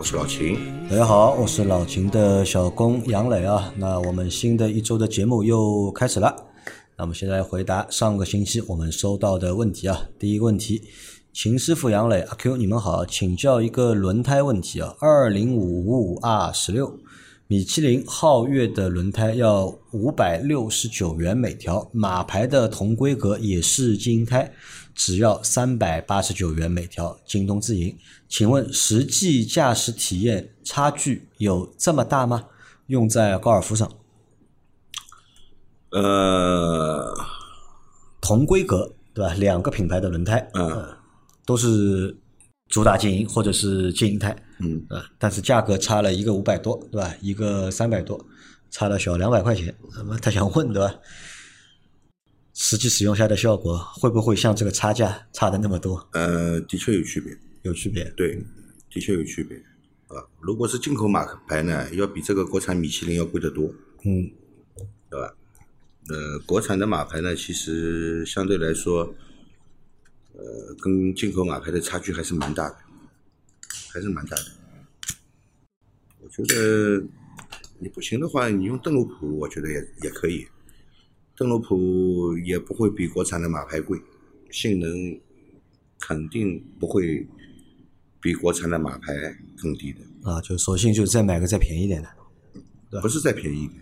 我是老秦。大家好，我是老秦的小工杨磊啊。那我们新的一周的节目又开始了。那我们现在回答上个星期我们收到的问题啊。第一个问题，秦师傅、杨磊、阿 Q，你们好，请教一个轮胎问题啊。二零五五 R 十六，米其林皓月的轮胎要五百六十九元每条，马牌的同规格也是金胎，只要三百八十九元每条，京东自营。请问实际驾驶体验差距有这么大吗？用在高尔夫上，呃，同规格对吧？两个品牌的轮胎，嗯都是主打静音或者是静音胎，嗯，啊，但是价格差了一个五百多，对吧？一个三百多，差了小两百块钱。那么他想问，对吧？实际使用下的效果会不会像这个差价差的那么多？呃，的确有区别，有区别？对，的确有区别啊。如果是进口马牌呢，要比这个国产米其林要贵得多，嗯，对吧？呃，国产的马牌呢，其实相对来说，呃，跟进口马牌的差距还是蛮大的，还是蛮大的。我觉得你不行的话，你用邓禄普，我觉得也也可以。邓禄普也不会比国产的马牌贵，性能肯定不会比国产的马牌更低的，啊，就索性就再买个再便宜点的。不是再便宜一点。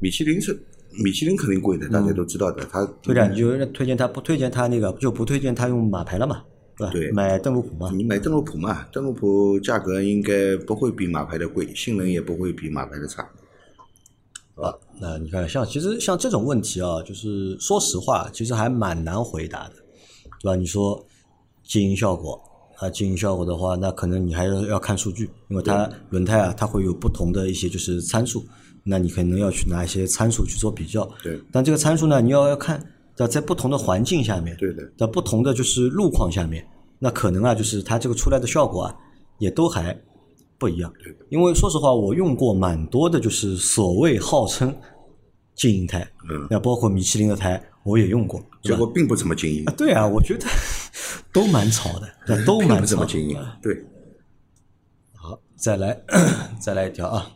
米其林是米其林肯定贵的，大家都知道的。它对的，你就推荐他不推荐他那个就不推荐他用马牌了嘛，对吧？对买邓禄普嘛。你买邓禄普嘛，邓禄普价格应该不会比马牌的贵，性能也不会比马牌的差。啊，那你看，像其实像这种问题啊，就是说实话，其实还蛮难回答的，对吧？你说静音效果啊，静音效果的话，那可能你还要要看数据，因为它轮胎啊，它会有不同的一些就是参数，那你可能要去拿一些参数去做比较。对但这个参数呢，你要要看在在不同的环境下面，对的，在不同的就是路况下面，那可能啊，就是它这个出来的效果啊，也都还不一样。对的因为说实话，我用过蛮多的，就是所谓号称静音胎，嗯那包括米其林的胎，我也用过，结果并不怎么静音啊，，对啊，我觉得 都蛮吵的，都并不怎蛮吵的。么静音。对，好，再来 再来一条啊！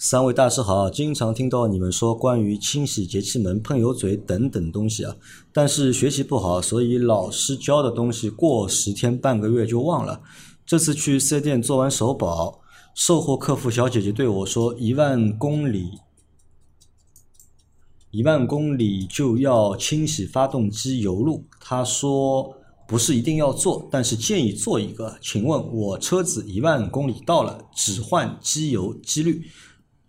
三位大师好，经常听到你们说关于清洗节气门、喷油嘴等等东西啊，但是学习不好，所以老师教的东西过十天半个月就忘了。这次去四 S 店做完首保，售后客服小姐姐对我说，一万公里一万公里就要清洗发动机油路。他说不是一定要做，但是建议做一个。请问我车子一万公里到了，只换机油机滤，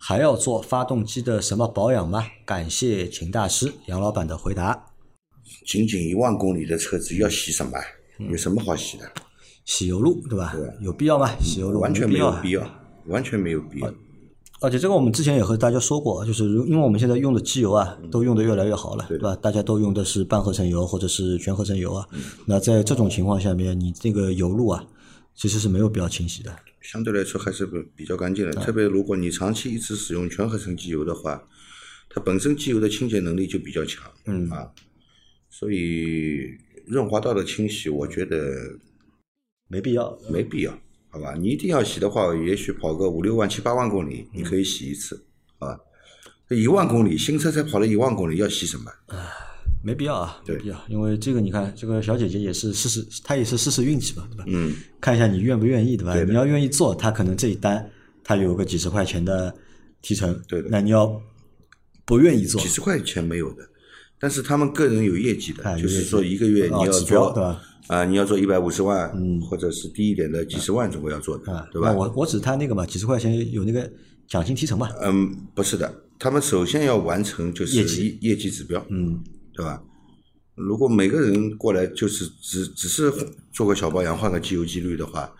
还要做发动机的什么保养吗？感谢秦大师杨老板的回答。仅仅一万公里的车子要洗什么？有什么好洗的？洗油路对吧？有必要吗？洗油路完全没有必要，完全没有必要。而且这个我们之前也和大家说过，就是如因为我们现在用的机油啊，都用的越来越好了，对吧？大家都用的是半合成油或者是全合成油啊。那在这种情况下面，你这个油路啊，其实是没有必要清洗的。相对来说还是比比较干净的。特别如果你长期一直使用全合成机油的话，它本身机油的清洁能力就比较强，嗯啊，所以润滑道的清洗，我觉得没必要。没必要，好吧？你一定要洗的话，也许跑个五六万、七八万公里，你可以洗一次，啊，这一万公里新车才跑了一万公里，要洗什么？没必要啊，没必要，因为这个你看，这个小姐姐也是试试，她也是试试运气嘛，对吧？嗯，看一下你愿不愿意，对吧？对你要愿意做，她可能这一单她有个几十块钱的提成，对的。那你要不愿意做。几，十块钱没有的，但是他们个人有业绩的，啊就是说一个月你要做对吧？啊，你要做一百五十万，嗯。或者是低一点的几十万总归要做的啊，，对吧？我我指他那个嘛，几十块钱有那个奖金提成嘛，嗯，不是的，他们首先要完成就是业绩。业绩指标，嗯，对吧？如果每个人过来就是只只是做个小保养，换个机油机滤的话，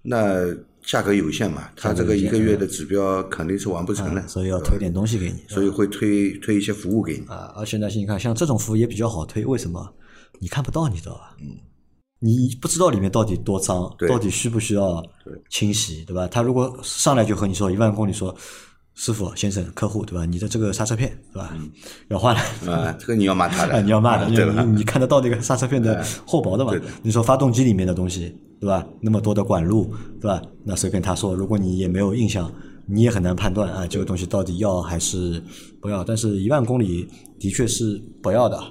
那价格有限嘛，他这个一个月的指标肯定是完不成的，啊所以要推点东西给你。所以会推推一些服务给你。啊，而且呢，你看像这种服务也比较好推，为什么？你看不到，你知道吧？嗯，你不知道里面到底多脏，到底需不需要清洗，对吧？他如果上来就和你说一万公里说。师傅、先生、客户，对吧？你的这个刹车片，对吧？要换了，啊，这个你要骂他的，啊，你要骂的，对吧？你你看得到那个刹车片的厚薄的嘛？你说发动机里面的东西，对吧？那么多的管路，对吧？那随便他说，如果你也没有印象，你也很难判断啊，这个东西到底要还是不要。但是一万公里的确是不要的。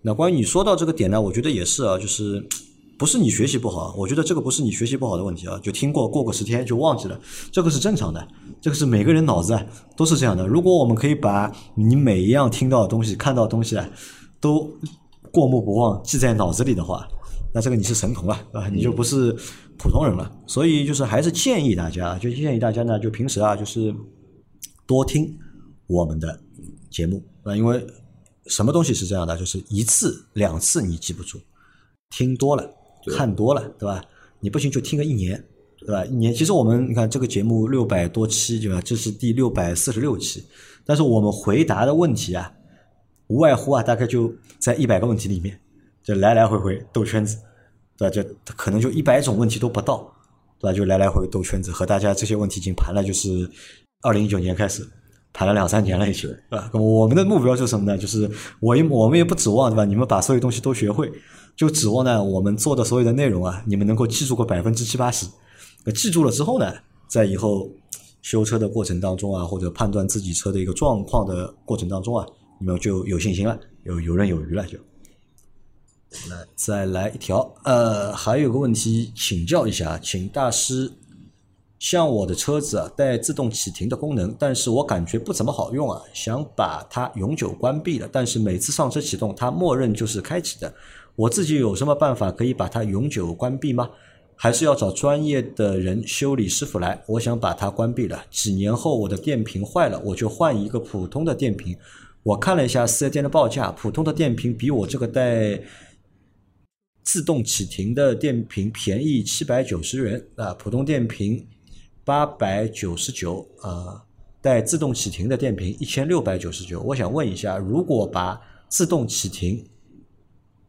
那关于你说到这个点呢，我觉得也是啊，就是不是你学习不好，我觉得这个不是你学习不好的问题啊，就听过过个十天就忘记了，这个是正常的，这个是每个人脑子都是这样的。如果我们可以把你每一样听到的东西、看到的东西啊，都过目不忘记在脑子里的话，那这个你是神童了啊，你就不是普通人了。所以就是还是建议大家，就建议大家呢，就平时啊，就是多听我们的节目啊，因为什么东西是这样的，就是一次两次你记不住，听多了、看多了，对吧？你不行就听个一年，对吧？一年，其实我们你看这个节目六百多期，对吧？这是第六百四十六期，但是我们回答的问题啊，无外乎啊，大概就在一百个问题里面，就来来回回兜圈子，对吧？就可能就一百种问题都不到，对吧？就来来回兜圈子，和大家这些问题已经盘了，就是二零一九年开始盘了两三年了，已经，对吧？我们的目标是什么呢？就是我我们也不指望，对吧？你们把所有东西都学会，就指望呢，我们做的所有的内容啊，你们能够记住个百分之七八十。那记住了之后呢，在以后修车的过程当中啊，或者判断自己车的一个状况的过程当中啊，你们就有信心了，有游刃有余了就。来再来一条，呃，还有个问题请教一下，请大师，像我的车子带自动启停的功能，但是我感觉不怎么好用啊，想把它永久关闭了，但是每次上车启动它默认就是开启的，我自己有什么办法可以把它永久关闭吗？还是要找专业的人修理师傅来。我想把它关闭了。几年后我的电瓶坏了，我就换一个普通的电瓶。我看了一下四 S 店的报价，普通的电瓶比我这个带自动启停的电瓶便宜七百九十元啊，普通电瓶八百九十九啊，带自动启停的电瓶一千六百九十九。我想问一下，如果把自动启停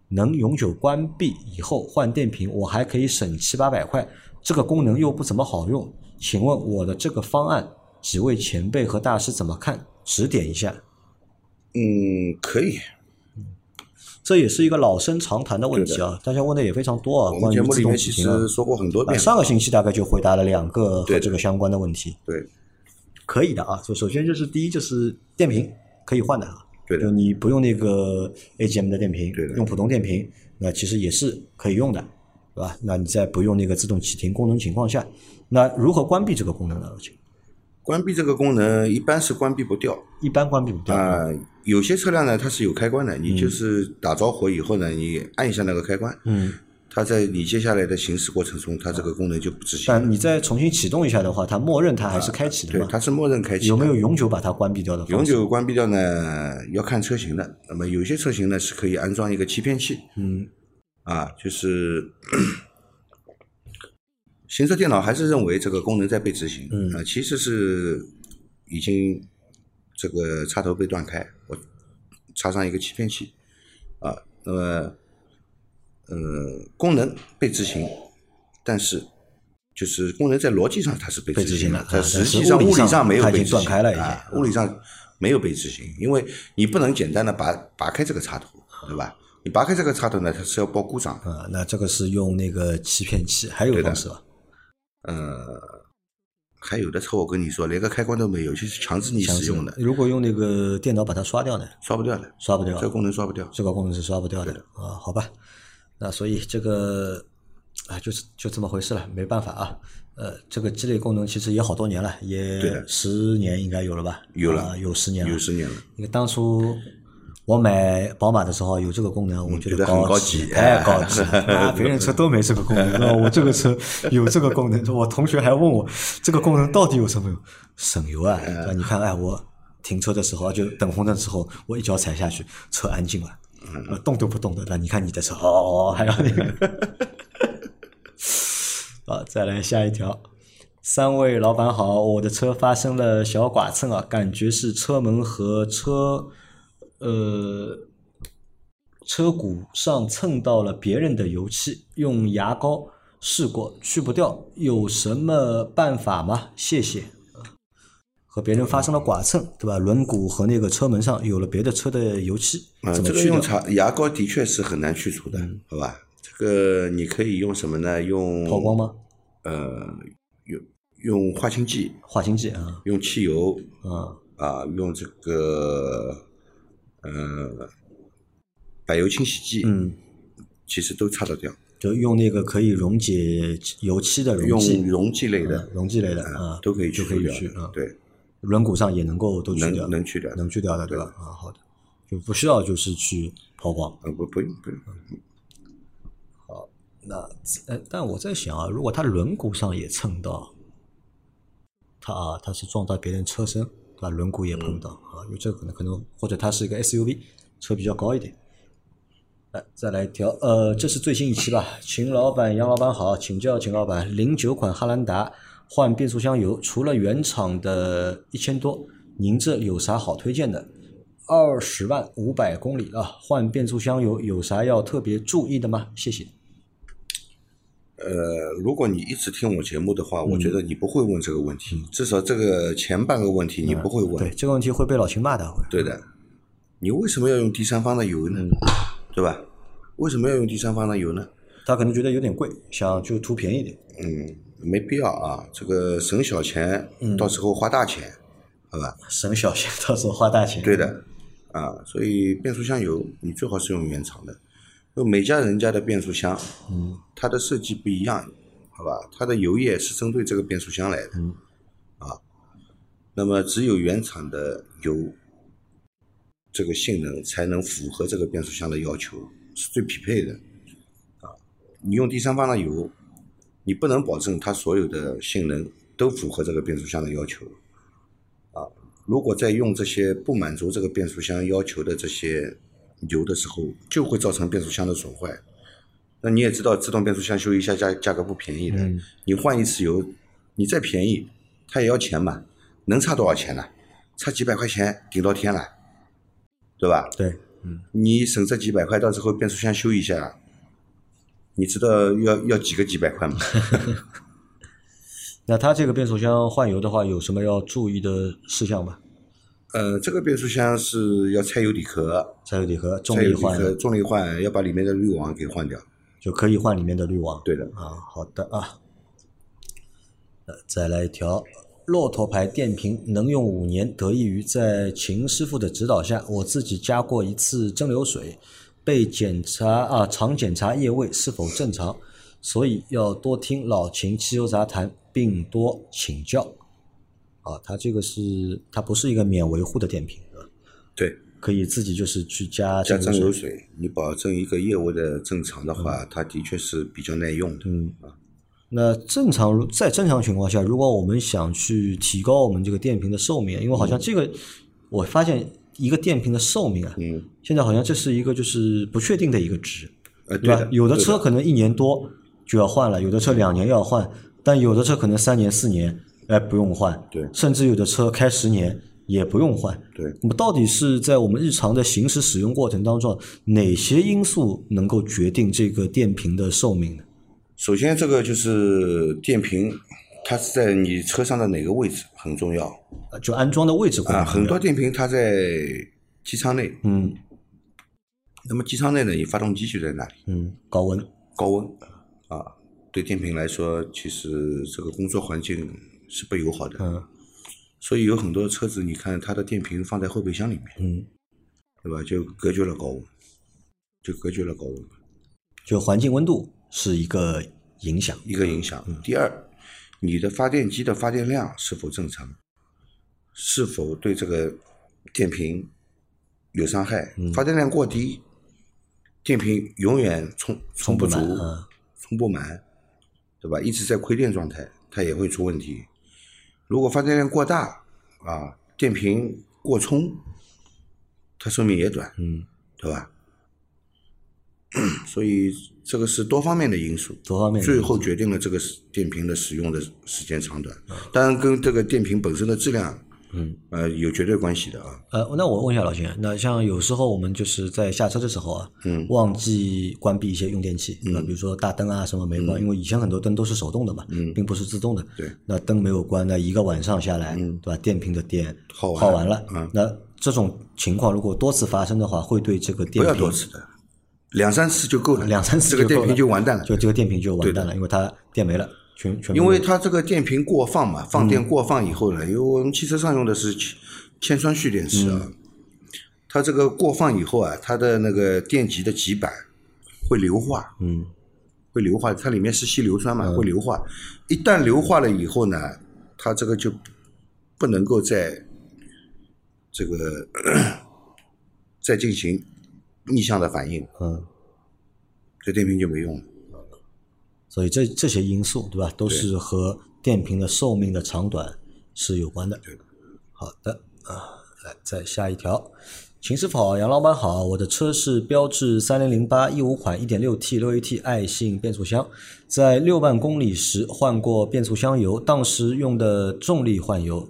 能永久关闭以后换电瓶，我还可以省七八百块，这个功能又不怎么好用，请问我的这个方案，几位前辈和大师怎么看？指点一下。嗯，可以。这也是一个老生常谈的问题啊，大家问的也非常多啊。关于目动启停啊实说过很多遍。啊上个星期大概就回答了两个和这个相关的问题，对可以的啊。就首先就是第一就是电瓶可以换的啊，对的就你不用那个 AGM 的电瓶用普通电瓶，那其实也是可以用的，对吧？那你在不用那个自动启停功能情况下，那如何关闭这个功能呢？关闭这个功能一般是关闭不掉一般关闭不掉，啊、有些车辆呢它是有开关的，你就是打着火以后呢，你按一下那个开关，嗯，它在你接下来的行驶过程中，它这个功能就不执行。但你再重新启动一下的话，它默认它还是开启的对，它是默认开启的。有没有永久把它关闭掉的？永久关闭掉呢？要看车型的。那么有些车型呢是可以安装一个欺骗器，嗯啊，就是 行车电脑还是认为这个功能在被执行，嗯啊，其实是已经这个插头被断开，我插上一个欺骗器，啊，那么呃功能被执行，但是就是功能在逻辑上它是被被执行了啊在实际上物理上没有被断开了已经啊，物理上没有被执行，因为你不能简单的拔拔开这个插头，对吧？你拔开这个插头呢，它是要报故障的。啊，那这个是用那个欺骗器，还有对的方式吧？呃，还有的车我跟你说，连个开关都没有，就是强制你使用的，如果用那个电脑把它刷掉呢？刷不掉的，刷不掉这个功能刷不掉。这个功能是刷不掉的啊，好吧？那所以这个啊，就是就这么回事了，没办法啊。呃，这个激励功能其实也好多年了，也对十年应该有了吧？有了啊有十年了，有十年了，因为当初我买宝马的时候有这个功能，我觉觉得很高级，级太高级 别人车都没这个功能，是吧我这个车 有这个功能。我同学还问我这个功能到底有什么用？省油啊！你看，哎，我停车的时候就等红灯的时候，我一脚踩下去，车安静了，动都不动的。那你看你的车，哦，还要那个。啊，再来下一条。三位老板好，我的车发生了小剐蹭啊，感觉是车门和车呃车骨上蹭到了别人的油漆，用牙膏试过去不掉，有什么办法吗？谢谢。和别人发生了剐蹭，对吧？轮毂和那个车门上有了别的车的油漆，啊，怎么去掉？这个用茶牙膏的确是很难去除的，好吧？这个你可以用什么呢？用抛光吗？呃，用用化清剂，化清剂啊用汽油啊啊，用这个呃柏油清洗剂，嗯，其实都擦得掉。就用那个可以溶解油漆的溶用剂，溶剂类的。嗯溶剂类的啊，都可以就可以去啊。对，轮毂上也能够都去掉，能能去掉能去掉的，对吧？啊，好的，就不需要就是去抛光。呃不不用不用，好那呃，但我在想啊，如果它轮毂上也蹭到，它啊，它是撞到别人车身，对吧？轮毂也碰到啊，有这个可能，可能或者它是一个 SUV，车比较高一点。来，再来一条，呃，这是最新一期吧？秦老板、杨老板好，请教秦老板，零九款汉兰达换变速箱油，除了原厂的一千多，您这有啥好推荐的？二十万五百公里啊，换变速箱油有啥要特别注意的吗？谢谢。呃，如果你一直听我节目的话，嗯我觉得你不会问这个问题，至少这个前半个问题你不会问。对这个问题会被老秦骂的，对的，你为什么要用第三方的油呢？对吧？为什么要用第三方的油呢？他可能觉得有点贵，想就图便宜点。嗯，没必要啊，这个省小钱，嗯到时候花大钱，好吧？省小钱，到时候花大钱。对的，啊，所以变速箱油你最好是用原厂的，因为每家人家的变速箱，嗯，它的设计不一样，好吧？它的油液是针对这个变速箱来的，嗯，啊，那么只有原厂的油，这个性能才能符合这个变速箱的要求，是最匹配的，啊，你用第三方的油，你不能保证它所有的性能都符合这个变速箱的要求，啊。如果再用这些不满足这个变速箱要求的这些油的时候，就会造成变速箱的损坏。那你也知道，自动变速箱修一下价价格不便宜的，嗯你换一次油，你再便宜，它也要钱嘛，能差多少钱呢？差几百块钱顶到天了，对吧？对，嗯，你省这几百块，到时候变速箱修一下，你知道要要几个几百块吗？那它这个变速箱换油的话，有什么要注意的事项吗？呃，这个变速箱是要拆油底壳，拆油底壳重力换重力换，要把里面的滤网给换掉。就可以换里面的滤网。对的，啊，好的啊。呃，再来一条，骆驼牌电瓶能用五年，得益于在秦师傅的指导下，我自己加过一次蒸馏水，被检查啊，常检查液位是否正常，所以要多听老秦汽油杂谈，并多请教。啊，它这个是它不是一个免维护的电瓶，对吧对，可以自己就是去加加蒸馏馏水，你保证一个业务的正常的话，它的确是比较耐用的。嗯，那正常在正常情况下，如果我们想去提高我们这个电瓶的寿命，因为好像这个我发现一个电瓶的寿命啊，嗯，现在好像这是一个就是不确定的一个值，呃，对吧对的，？有的车可能一年多就要换了，有的车两年要换，但有的车可能三年四年哎不用换，对甚至有的车开十年也不用换。对那么到底是在我们日常的行驶使用过程当中，哪些因素能够决定这个电瓶的寿命呢？首先，这个就是电瓶，它是在你车上的哪个位置很重要啊就安装的位置啊。很重要很多电瓶它在机舱内，嗯那么机舱内呢，你发动机就在那里，嗯高温高温啊，对电瓶来说，其实这个工作环境是不友好的。嗯所以有很多车子，你看它的电瓶放在后备箱里面，嗯，对吧？就隔绝了高温，就隔绝了高温，就环境温度是一个影响。一个影响。第二，你的发电机的发电量是否正常？是否对这个电瓶有伤害？发电量过低，电瓶永远充充不足，充不满，对吧？一直在亏电状态，它也会出问题。如果发电量过大啊，电瓶过充，它寿命也短，嗯。对吧？所以这个是多方面的因素，多方面最后决定了这个电瓶的使用的时间长短，当然跟这个电瓶本身的质量，嗯，呃，有绝对关系的啊。呃，那我问一下老秦，那像有时候我们就是在下车的时候啊，嗯，忘记关闭一些用电器，对吧？比如说大灯啊什么没关，因为以前很多灯都是手动的嘛，嗯，并不是自动的。对，那灯没有关，那一个晚上下来，对吧？电瓶的电耗完耗完了，那这种情况如果多次发生的话，会对这个电不要瓶多次的，两三次就够了，两三次这个电瓶就完蛋了。就这个电瓶就完蛋了，因为它电没了，全全因为它这个电瓶过放嘛，放电过放以后呢，因为我们汽车上用的是铅铅酸蓄电池啊，它这个过放以后啊，它的那个电极的极板会硫化，嗯，会硫化，它里面是稀硫酸嘛，会硫化。一旦硫化了以后呢，它这个就不能够再这个再进行逆向的反应，嗯，这电瓶就没用了。所以这这些因素对吧，都是和电瓶的寿命的长短是有关的。好的啊，来再下一条。秦师傅好，杨老板好，我的车是标致三零零八一五款一点六 T 六 AT 爱信变速箱，在六万公里时换过变速箱油，当时用的重力换油。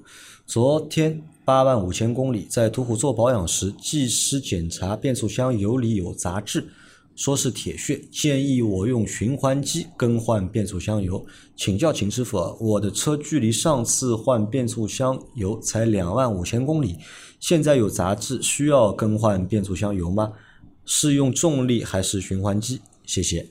昨天八万五千公里，在途虎做保养时，技师检查变速箱油里有杂质，说是铁屑，建议我用循环机更换变速箱油。请教秦师傅啊，我的车距离上次换变速箱油才两万五千公里，现在有杂质，需要更换变速箱油吗？是用重力还是循环机？谢谢。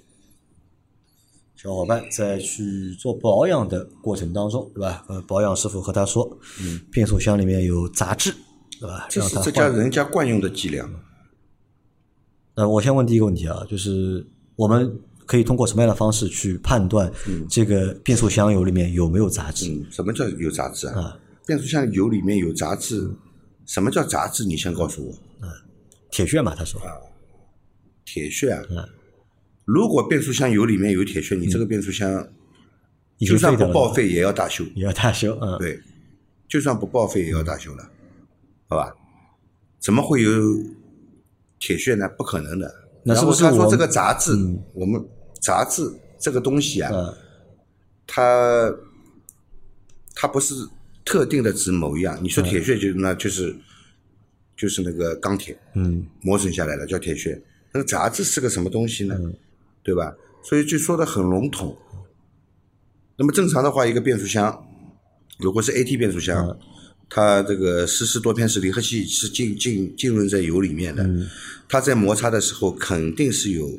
小伙伴在去做保养的过程当中，对吧？呃，保养师傅和他说，嗯，变速箱里面有杂质，对吧？这是这家人家惯用的伎俩。呃，我先问第一个问题啊，就是我们可以通过什么样的方式去判断这个变速箱油里面有没有杂质？嗯，什么叫有杂质啊？啊变速箱油里面有杂质，什么叫杂质？你先告诉我。铁屑嘛，他说，铁屑啊嗯，如果变速箱油里面有铁屑，你这个变速箱就算不报废也要大修。也要大修，嗯，对，就算不报废也要大修了，好吧？怎么会有铁屑呢？不可能的。那是不是我他说这个杂质，我们杂质这个东西啊，嗯它它不是特定的指某一样。你说铁屑就那就是就是那个钢铁嗯磨损下来的叫铁屑，那个杂质是个什么东西呢？嗯对吧？所以就说的很笼统。那么正常的话，一个变速箱如果是 AT 变速箱，嗯它这个湿式多片式离合器是浸浸浸润在油里面的，嗯。它在摩擦的时候肯定是有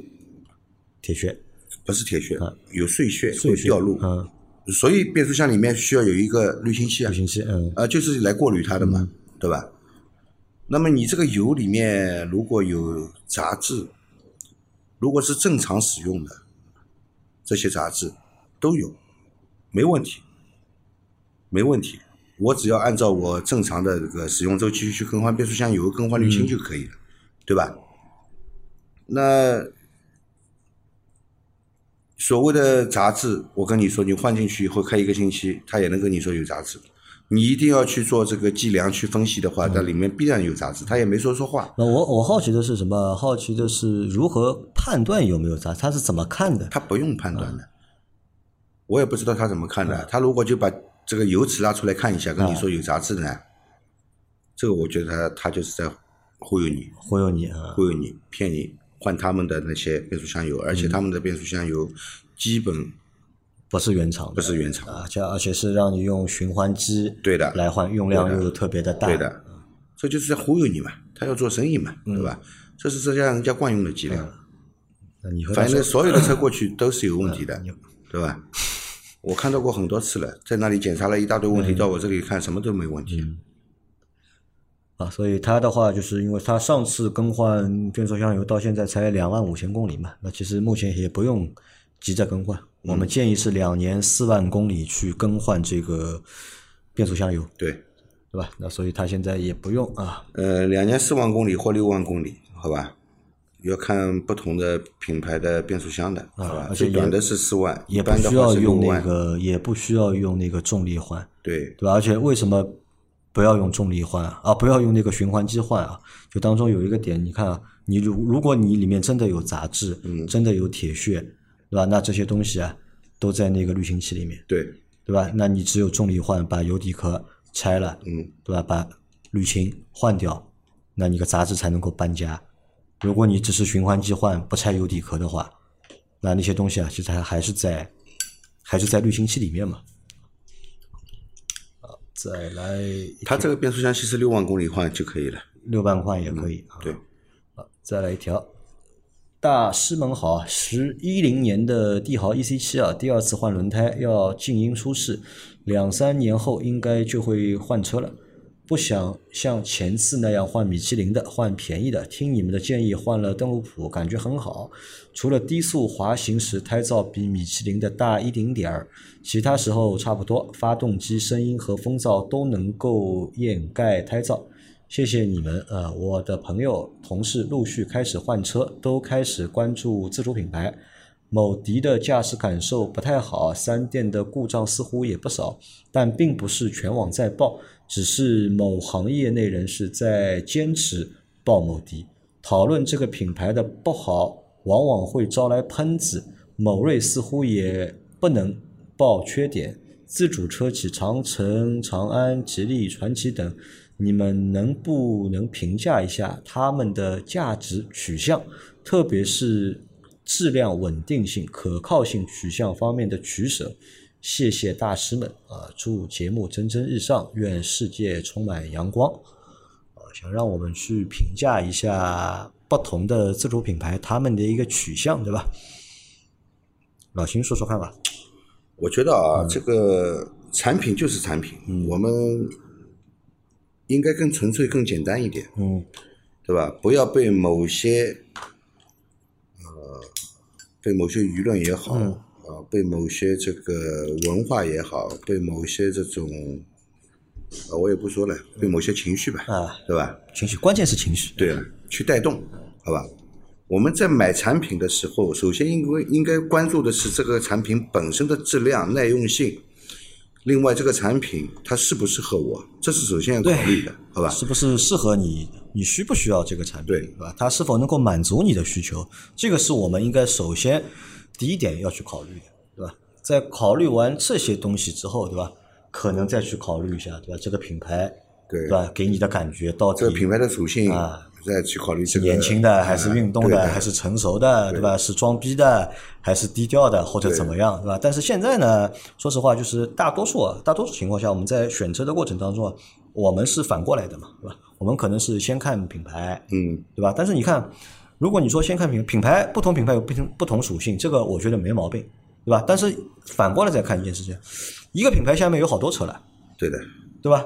铁屑，不是铁屑，有碎屑会掉落，嗯，所以变速箱里面需要有一个滤清器啊。滤，清器，嗯。啊，就是来过滤它的嘛，对吧？那么你这个油里面如果有杂质，如果是正常使用的，这些杂质都有，没问题，没问题。我只要按照我正常的这个使用周期去更换变速箱油、更换滤芯就可以了，对吧？那所谓的杂质，我跟你说，你换进去以后开一个星期，它也能跟你说有杂质。你一定要去做这个计量去分析的话，那里面必然有杂质，他也没说错话，那我我好奇的是什么？好奇的是如何判断有没有杂质？他是怎么看的？他不用判断的。我也不知道他怎么看的，他如果就把这个油尺拉出来看一下，跟你说有杂质呢，这个我觉得他他就是在忽悠你，忽悠你啊？忽悠你，骗你换他们的那些变速箱油，而且他们的变速箱油基本不是原厂的，不是原厂的，而且而且是让你用循环机对的。来换，用量又特别的大，对的，这就是在忽悠你嘛，他要做生意嘛，对吧？这是这家人家惯用的伎俩。反正所有的车过去都是有问题的对吧？我看到过很多次了，在那里检查了一大堆问题，嗯到我这里看什么都没问题。啊，所以他的话就是因为他上次更换变速箱油到现在才两万五千公里嘛，那其实目前也不用急着更换，我们建议是两年四万公里去更换这个变速箱油，对，对吧？那所以他现在也不用啊，呃，两年四万公里或六万公里，好吧？要看不同的品牌的变速箱的，好吧？啊而且短的是四万，一也不需要用那。个，也不需要用那个重力换，对，对吧？而且为什么不要用重力换啊，不要用那个循环机换啊。就当中有一个点，你看啊，你如如果你里面真的有杂质，嗯真的有铁屑，对吧？那这些东西啊，都在那个滤清器里面，对，对吧？那你只有重力换，把油底壳拆了，嗯，对吧？把滤清换掉，那你个杂质才能够搬家。如果你只是循环机换，不拆油底壳的话，那那些东西啊，其实还还是在还是在滤清器里面嘛。啊，再来它这个变速箱其实六万公里换就可以了。六万换也可以啊。对，再来一条，大师们好，十一零年的帝豪 EC 七啊，第二次换轮胎要静音舒适，两三年后应该就会换车了。不想像前次那样换米其林的，换便宜的。听你们的建议，换了邓禄普，感觉很好。除了低速滑行时胎噪比米其林的大一丁点儿，其他时候差不多。发动机声音和风噪都能够掩盖胎噪。谢谢你们，呃，我的朋友、同事陆续开始换车，都开始关注自主品牌。某迪的驾驶感受不太好，三电的故障似乎也不少，但并不是全网在报，只是某行业内人士在坚持报某迪。讨论这个品牌的不好，往往会招来喷子。某瑞似乎也不能报缺点，自主车企长城、长安、吉利、传祺等，你们能不能评价一下他们的价值取向，特别是质量稳定性、可靠性取向方面的取舍？谢谢大师们啊！祝节目蒸蒸日上，愿世界充满阳光。啊，想让我们去评价一下不同的自主品牌他们的一个取向，对吧？老秦说说看吧。我觉得啊，这个产品就是产品，我们应该更纯粹、更简单一点，嗯对吧？不要被某些呃，被某些舆论也好，嗯啊，被某些这个文化也好，被某些这种，啊，我也不说了，被某些情绪吧，啊，对吧？情绪，关键是情绪。对了，去带动，好吧？我们在买产品的时候，首先应该应该关注的是这个产品本身的质量、耐用性。另外，这个产品它适不适合我，这是首先要考虑的，好吧？是不是适合你？你需不需要这个产品？对对吧？它是否能够满足你的需求？这个是我们应该首先第一点要去考虑的，对吧？在考虑完这些东西之后，对吧？可能再去考虑一下，对吧？这个品牌，对对吧？给你的感觉到底这个品牌的属性啊，再去考虑这个年轻的还是运动的，还是成熟的，对吧？是装逼的还是低调的，或者怎么样，对吧？但是现在呢，说实话，就是大多数啊，大多数情况下，我们在选车的过程当中啊，我们是反过来的嘛，对吧？我们可能是先看品牌，嗯，对吧？但是你看，如果你说先看品品牌，不同品牌有不同不同属性，这个我觉得没毛病，对吧？但是反过来再看一件事情，一个品牌下面有好多车了。对的，对吧？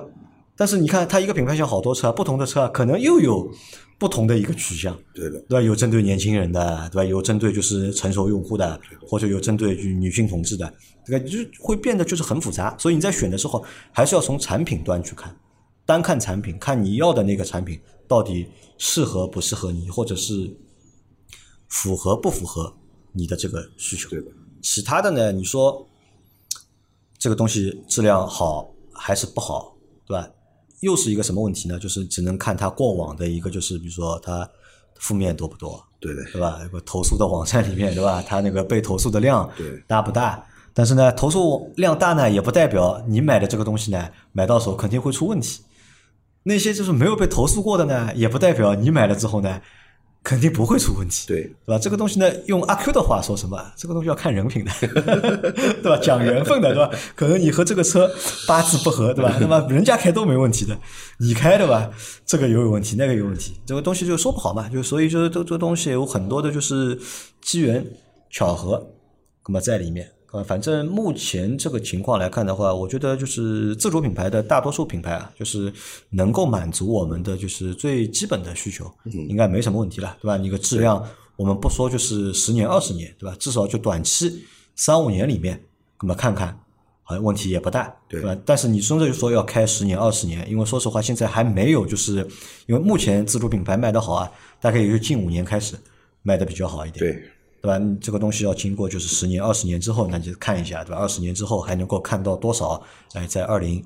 但是你看，它一个品牌像好多车，不同的车可能又有不同的一个取向，对的，对吧？有针对年轻人的，对吧？有针对就是成熟用户的，或者有针对就女性同志的，这个就会变得就是很复杂。所以你在选的时候，还是要从产品端去看，单看产品，看你要的那个产品到底适合不适合你，或者是符合不符合你的这个需求。对的，其他的呢，你说这个东西质量好还是不好，对吧？又是一个什么问题呢？就是只能看它过往的一个，就是比如说它负面多不多，对的，对吧？有个投诉的网站里面，对吧？它那个被投诉的量对大不大？但是呢，投诉量大呢，也不代表你买的这个东西呢，买到手肯定会出问题。那些就是没有被投诉过的呢，也不代表你买了之后呢，肯定不会出问题。对，对吧？这个东西呢，用阿 Q 的话说什么？这个东西要看人品的，对吧？讲缘分的，对吧？可能你和这个车八字不合，对吧？那么人家开都没问题的，你开的吧，这个有有问题，那个有问题，这个东西就说不好嘛。就所以就是这这东西有很多的就是机缘巧合，那么在里面。呃，反正目前这个情况来看的话，我觉得就是自主品牌的大多数品牌啊，就是能够满足我们的就是最基本的需求，应该没什么问题了，对吧？你个质量，我们不说就是十年二十年，对吧？至少就短期三五年里面，那么看看，好像问题也不大，对吧？但是你真的就说要开十年二十年，因为说实话，现在还没有，就是因为目前自主品牌卖的好啊，大概也就近五年开始卖的比较好一点，对，对吧？你这个东西要经过就是十年、二十年之后，那就看一下，对吧？二十年之后还能够看到多少？哎，在二零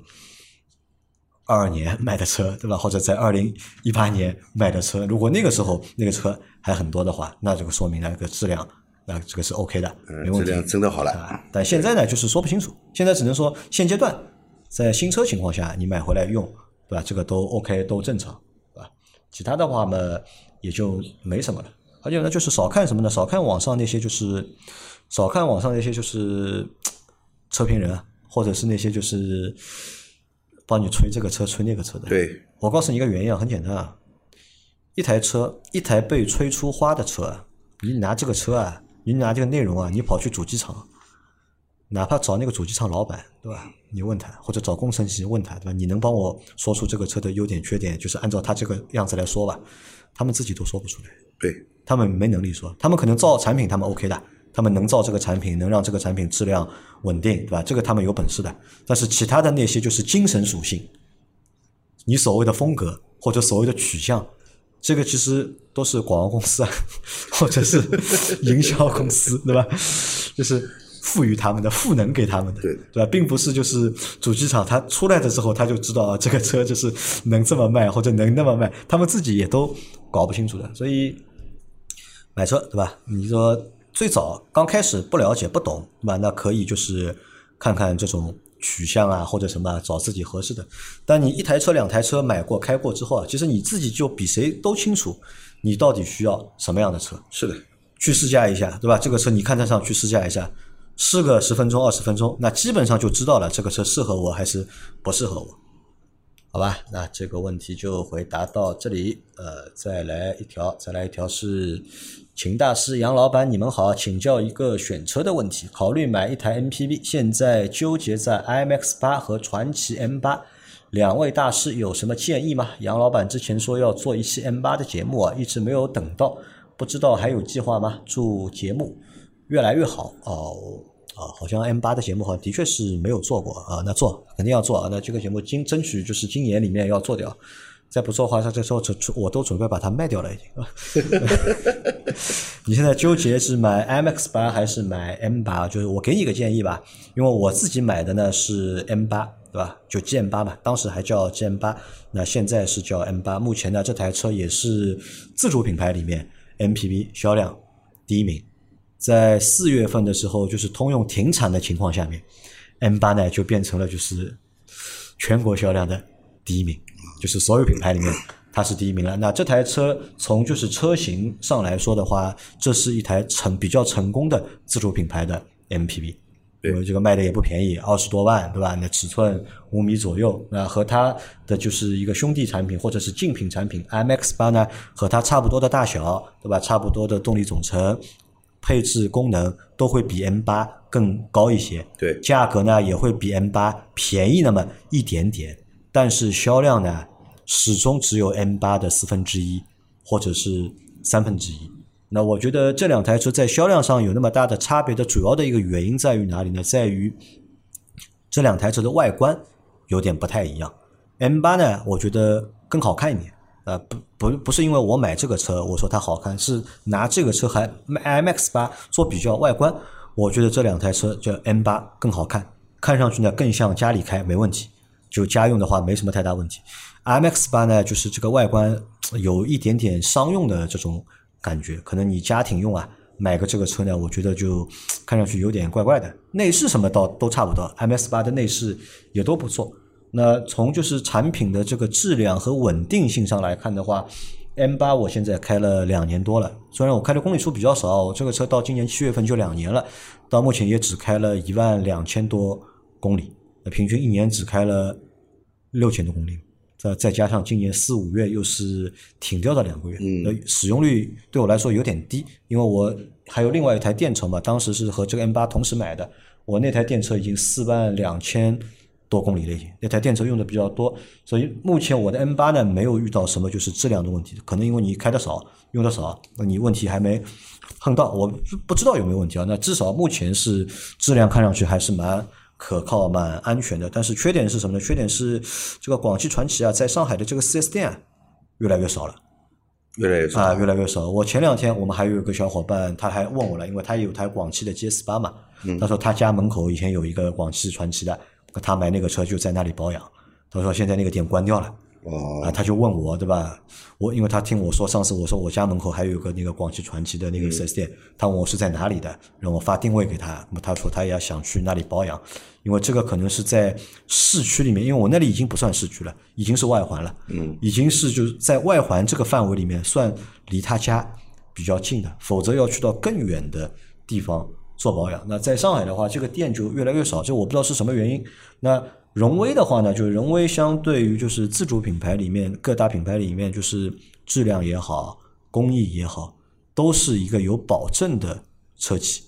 二二年买的车，对吧？或者在二零一八年买的车，如果那个时候那个车还很多的话，那这个说明那个质量，那这个是 OK 的，没嗯，问题。质量真的好了。啊，但现在呢，就是说不清楚。现在只能说现阶段在新车情况下，你买回来用，对吧？这个都 OK，都正常，对吧？其他的话嘛，也就没什么了。而且呢，就是少看什么呢？少看网上那些就是少看网上那些就是车评人啊，或者是那些就是帮你吹这个车吹那个车的。对，我告诉你一个原因啊，很简单啊，一台车，一台被吹出花的车啊，你拿这个车啊，你拿这个内容啊，你跑去主机厂，哪怕找那个主机厂老板，对吧？你问他，或者找工程师问他，对吧？你能帮我说出这个车的优点缺点，就是按照他这个样子来说吧，他们自己都说不出来。对，他们没能力说，他们可能造产品，他们 OK 的，他们能造这个产品，能让这个产品质量稳定，对吧？这个他们有本事的。但是其他的那些就是精神属性，你所谓的风格或者所谓的取向，这个其实都是广告公司啊，或者是营销公司，对吧？就是赋予他们的，赋能给他们的，对对吧？并不是就是主机厂它出来的时候他就知道 啊，这个车就是能这么卖或者能那么卖，他们自己也都搞不清楚的，所以买车对吧？你说最早刚开始不了解不懂对吧？那可以就是看看这种取向啊或者什么啊找自己合适的。但你一台车两台车买过开过之后啊，其实你自己就比谁都清楚你到底需要什么样的车。是的，去试驾一下，对吧？这个车你看得上去试驾一下，试个十分钟、二十分钟，那基本上就知道了这个车适合我还是不适合我，好吧？那这个问题就回答到这里。呃，再来一条，再来一条是秦大师杨老板，你们好，请教一个选车的问题，考虑买一台 MPV，现在纠结在 IMX 八和传祺 M 八。两位大师有什么建议吗？杨老板之前说要做一期 M 八的节目啊，一直没有等到，不知道还有计划吗？祝节目越来越好哦。啊，好像 M 八的节目好像的确是没有做过啊，那做肯定要做啊。那这个节目今争取就是今年里面要做掉，再不做的话，他这时候准我都准备把它卖掉了已经。你现在纠结是买 MX 八还是买 M 八？就是我给你个建议吧，因为我自己买的呢是 M 八，对吧？就 GM 八嘛，当时还叫 GM 八，那现在是叫 M 八。目前呢，这台车也是自主品牌里面 MPV 销量第一名。在四月份的时候，就是通用停产的情况下面，M 八呢就变成了就是全国销量的第一名，就是所有品牌里面它是第一名了。那这台车从就是车型上来说的话，这是一台成比较成功的自主品牌的 MPV。对这个卖的也不便宜，二十多万，对吧？那尺寸五米左右，那和它的就是一个兄弟产品或者是竞品产品 MX 八呢，和它差不多的大小，对吧？差不多的动力总成、配置、功能都会比 M 八更高一些。对价格呢也会比 M 八便宜那么一点点，但是销量呢始终只有 M 八的四分之一或者是三分之一。那我觉得这两台车在销量上有那么大的差别的主要的一个原因在于哪里呢？在于这两台车的外观有点不太一样。M 八呢，我觉得更好看一点。呃，不不不是因为我买这个车我说它好看，是拿这个车还 MX 八做比较外观，我觉得这两台车就 M 八更好看，看上去呢更像家里开没问题，就家用的话没什么太大问题。MX 八呢，就是这个外观有一点点商用的这种感觉，可能你家庭用啊，买个这个车呢，我觉得就看上去有点怪怪的。内饰什么倒都差不多，MS 八的内饰也都不错。那从就是产品的这个质量和稳定性上来看的话，M 八我现在开了两年多了，虽然我开的公里数比较少，我这个车到今年七月份就两年了，到目前也只开了一万两千多公里，那平均一年只开了六千多公里。再再加上今年四五月又是停掉的两个月，使用率对我来说有点低，因为我还有另外一台电车嘛，当时是和这个 M 八同时买的，我那台电车已经四万两千多公里类型那台电车用的比较多，所以目前我的 N 八呢没有遇到什么就是质量的问题，可能因为你开的少，用的少，那你问题还没碰到，我不知道有没有问题啊，那至少目前是质量看上去还是蛮。可靠、蛮安全的，但是缺点是什么呢？缺点是这个广汽传祺啊，在上海的这个 4S 店啊越来越少了越来越少。啊，越来越少。我前两天我们还有一个小伙伴，他还问我了，因为他有台广汽的 GS 八嘛，他说他家门口以前有一个广汽传祺的，他买那个车就在那里保养。他说现在那个店关掉了。哦啊，他就问我，对吧？我因为他听我说，上次我说我家门口还有一个那个广汽传祺的那个四 S 店，他问我是在哪里的，然后我发定位给他，那么他说他也要想去那里保养，因为这个可能是在市区里面，因为我那里已经不算市区了，已经是外环了，嗯，已经是就是在外环这个范围里面算离他家比较近的，否则要去到更远的地方做保养。那在上海的话，这个店就越来越少，这我不知道是什么原因。那荣威的话呢，就是荣威相对于就是自主品牌里面各大品牌里面，就是质量也好，工艺也好，都是一个有保证的车企。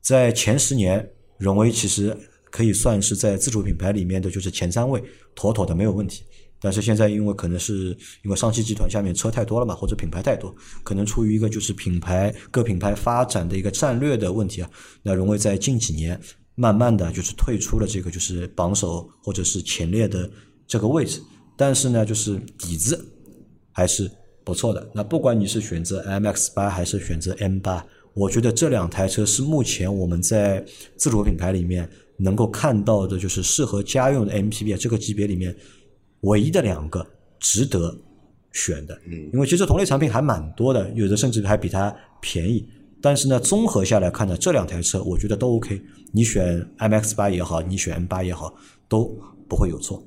在前十年，荣威其实可以算是在自主品牌里面的就是前三位，妥妥的没有问题。但是现在因为可能是因为上汽集团下面车太多了嘛，或者品牌太多，可能出于一个就是品牌各品牌发展的一个战略的问题啊，那荣威在近几年。慢慢的就是退出了这个就是榜首或者是前列的这个位置，但是呢，就是底子还是不错的。那不管你是选择 MX 八还是选择 M 八，我觉得这两台车是目前我们在自主品牌里面能够看到的，就是适合家用的 MPV 这个级别里面唯一的两个值得选的。嗯，因为其实同类产品还蛮多的，有的甚至还比它便宜。但是呢，综合下来看呢，这两台车我觉得都 OK。你选 MX 八也好，你选 M 八也好，都不会有错，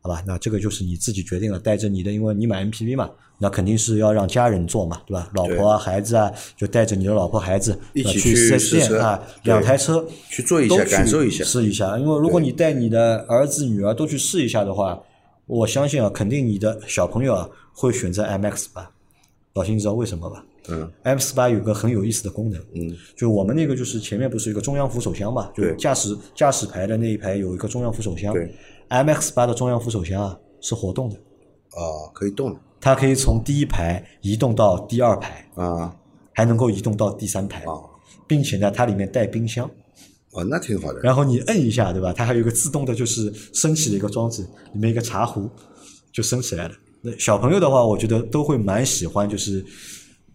好吧？那这个就是你自己决定了，带着你的，因为你买 MPV 嘛，那肯定是要让家人坐嘛，对吧？老婆啊、孩子啊，就带着你的老婆孩子一起去四 S 店啊，两台车去坐一下，感受一下，试一下。因为如果你带你的儿子、女儿都去试一下的话，我相信啊，肯定你的小朋友啊会选择 MX 八。老秦，你知道为什么吧？嗯，M 四八有个很有意思的功能，嗯，就我们那个就是前面不是一个中央扶手箱嘛，就驾驶驾驶排的那一排有一个中央扶手箱，对，MX 八的中央扶手箱啊是活动的，啊，可以动的。它可以从第一排移动到第二排，啊。还能够移动到第三排，啊。并且呢它里面带冰箱，哦，那挺好的，然后你摁一下，对吧？它还有一个自动的，就是升起的一个装置，里面一个茶壶就升起来了。那小朋友的话，我觉得都会蛮喜欢，就是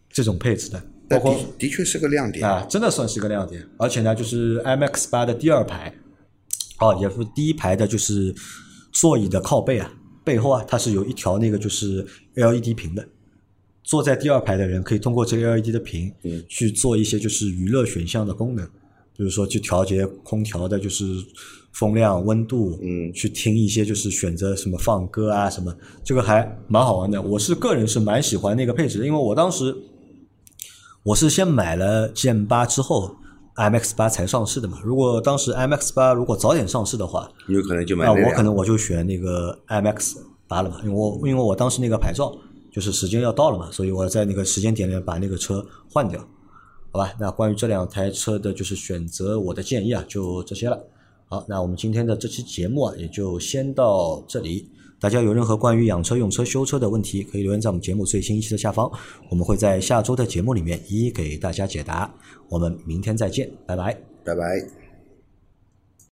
这种配置的，包那括的的确是个亮点，啊，真的算是个亮点。而且呢，就是 MX 八的第二排，哦，也是第一排的，就是座椅的靠背啊，背后啊，它是有一条那个就是 LED 屏的。坐在第二排的人可以通过这个 LED 的屏，嗯去做一些就是娱乐选项的功能，比如说去调节空调的，就是风量、温度，嗯去听一些就是选择什么放歌啊什么，这个还蛮好玩的。我是个人是蛮喜欢那个配置的，因为我当时我是先买了 GM 八之后，MX 八才上市的嘛。如果当时 MX 八如果早点上市的话，有可能就买啊，我可能我就选那个 MX 八了嘛，因为我因为我当时那个牌照就是时间要到了嘛，所以我在那个时间点里把那个车换掉，好吧？那关于这两台车的就是选择，我的建议啊，就这些了。好，那我们今天的这期节目啊，也就先到这里。大家有任何关于养车、用车、修车的问题，可以留言在我们节目最新一期的下方，我们会在下周的节目里面一一给大家解答。我们明天再见，拜拜。拜拜。